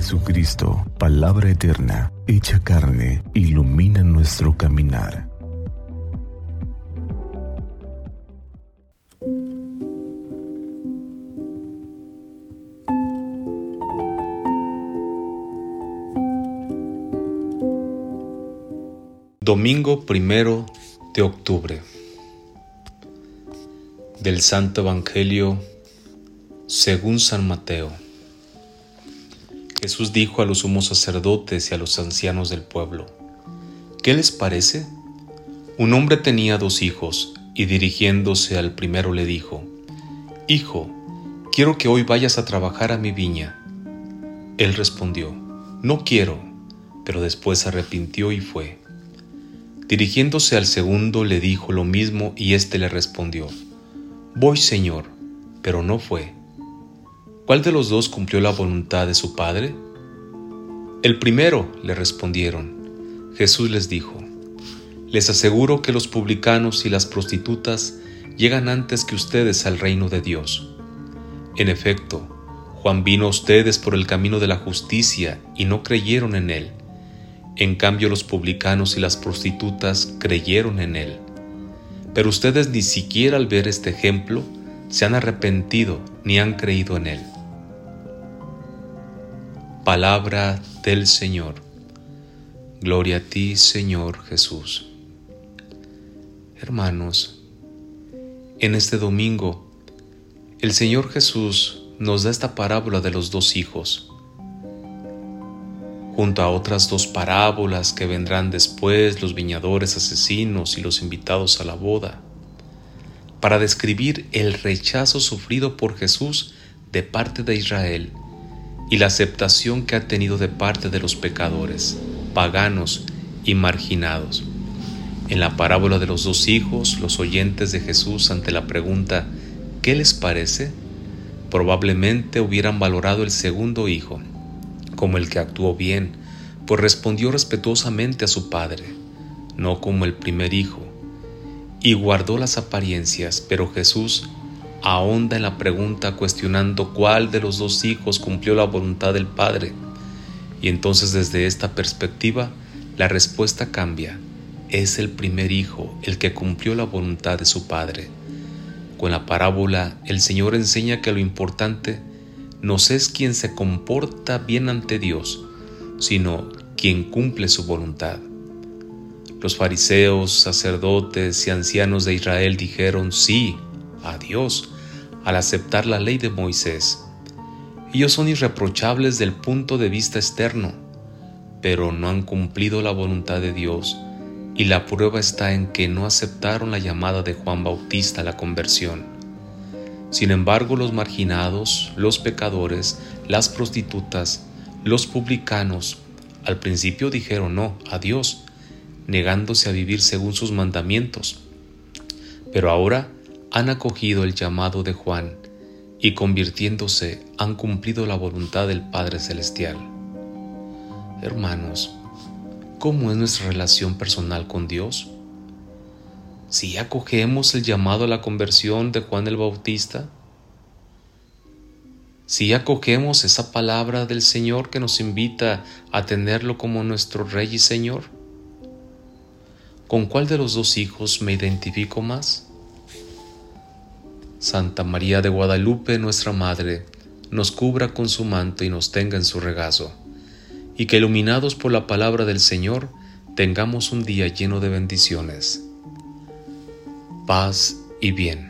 Jesucristo, palabra eterna, hecha carne, ilumina nuestro caminar. Domingo primero de octubre del Santo Evangelio según San Mateo. Jesús dijo a los sumos sacerdotes y a los ancianos del pueblo, ¿qué les parece? Un hombre tenía dos hijos y dirigiéndose al primero le dijo, Hijo, quiero que hoy vayas a trabajar a mi viña. Él respondió, No quiero, pero después se arrepintió y fue. Dirigiéndose al segundo le dijo lo mismo y éste le respondió, Voy, Señor, pero no fue. ¿Cuál de los dos cumplió la voluntad de su Padre? El primero, le respondieron. Jesús les dijo, Les aseguro que los publicanos y las prostitutas llegan antes que ustedes al reino de Dios. En efecto, Juan vino a ustedes por el camino de la justicia y no creyeron en él en cambio los publicanos y las prostitutas creyeron en él. Pero ustedes ni siquiera al ver este ejemplo se han arrepentido ni han creído en él. Palabra del Señor. Gloria a ti, Señor Jesús. Hermanos, en este domingo, el Señor Jesús nos da esta parábola de los dos hijos junto a otras dos parábolas que vendrán después, los viñadores asesinos y los invitados a la boda, para describir el rechazo sufrido por Jesús de parte de Israel y la aceptación que ha tenido de parte de los pecadores, paganos y marginados. En la parábola de los dos hijos, los oyentes de Jesús ante la pregunta ¿qué les parece? probablemente hubieran valorado el segundo hijo como el que actuó bien, pues respondió respetuosamente a su padre, no como el primer hijo, y guardó las apariencias, pero Jesús ahonda en la pregunta cuestionando cuál de los dos hijos cumplió la voluntad del Padre. Y entonces desde esta perspectiva, la respuesta cambia. Es el primer hijo el que cumplió la voluntad de su Padre. Con la parábola, el Señor enseña que lo importante no es quien se comporta bien ante Dios, sino quien cumple su voluntad. Los fariseos, sacerdotes y ancianos de Israel dijeron sí a Dios al aceptar la ley de Moisés. Ellos son irreprochables del punto de vista externo, pero no han cumplido la voluntad de Dios y la prueba está en que no aceptaron la llamada de Juan Bautista a la conversión. Sin embargo, los marginados, los pecadores, las prostitutas, los publicanos, al principio dijeron no a Dios, negándose a vivir según sus mandamientos. Pero ahora han acogido el llamado de Juan y convirtiéndose han cumplido la voluntad del Padre Celestial. Hermanos, ¿cómo es nuestra relación personal con Dios? si acogemos el llamado a la conversión de Juan el Bautista, si acogemos esa palabra del Señor que nos invita a tenerlo como nuestro Rey y Señor, ¿con cuál de los dos hijos me identifico más? Santa María de Guadalupe, nuestra Madre, nos cubra con su manto y nos tenga en su regazo, y que iluminados por la palabra del Señor, tengamos un día lleno de bendiciones paz y bien.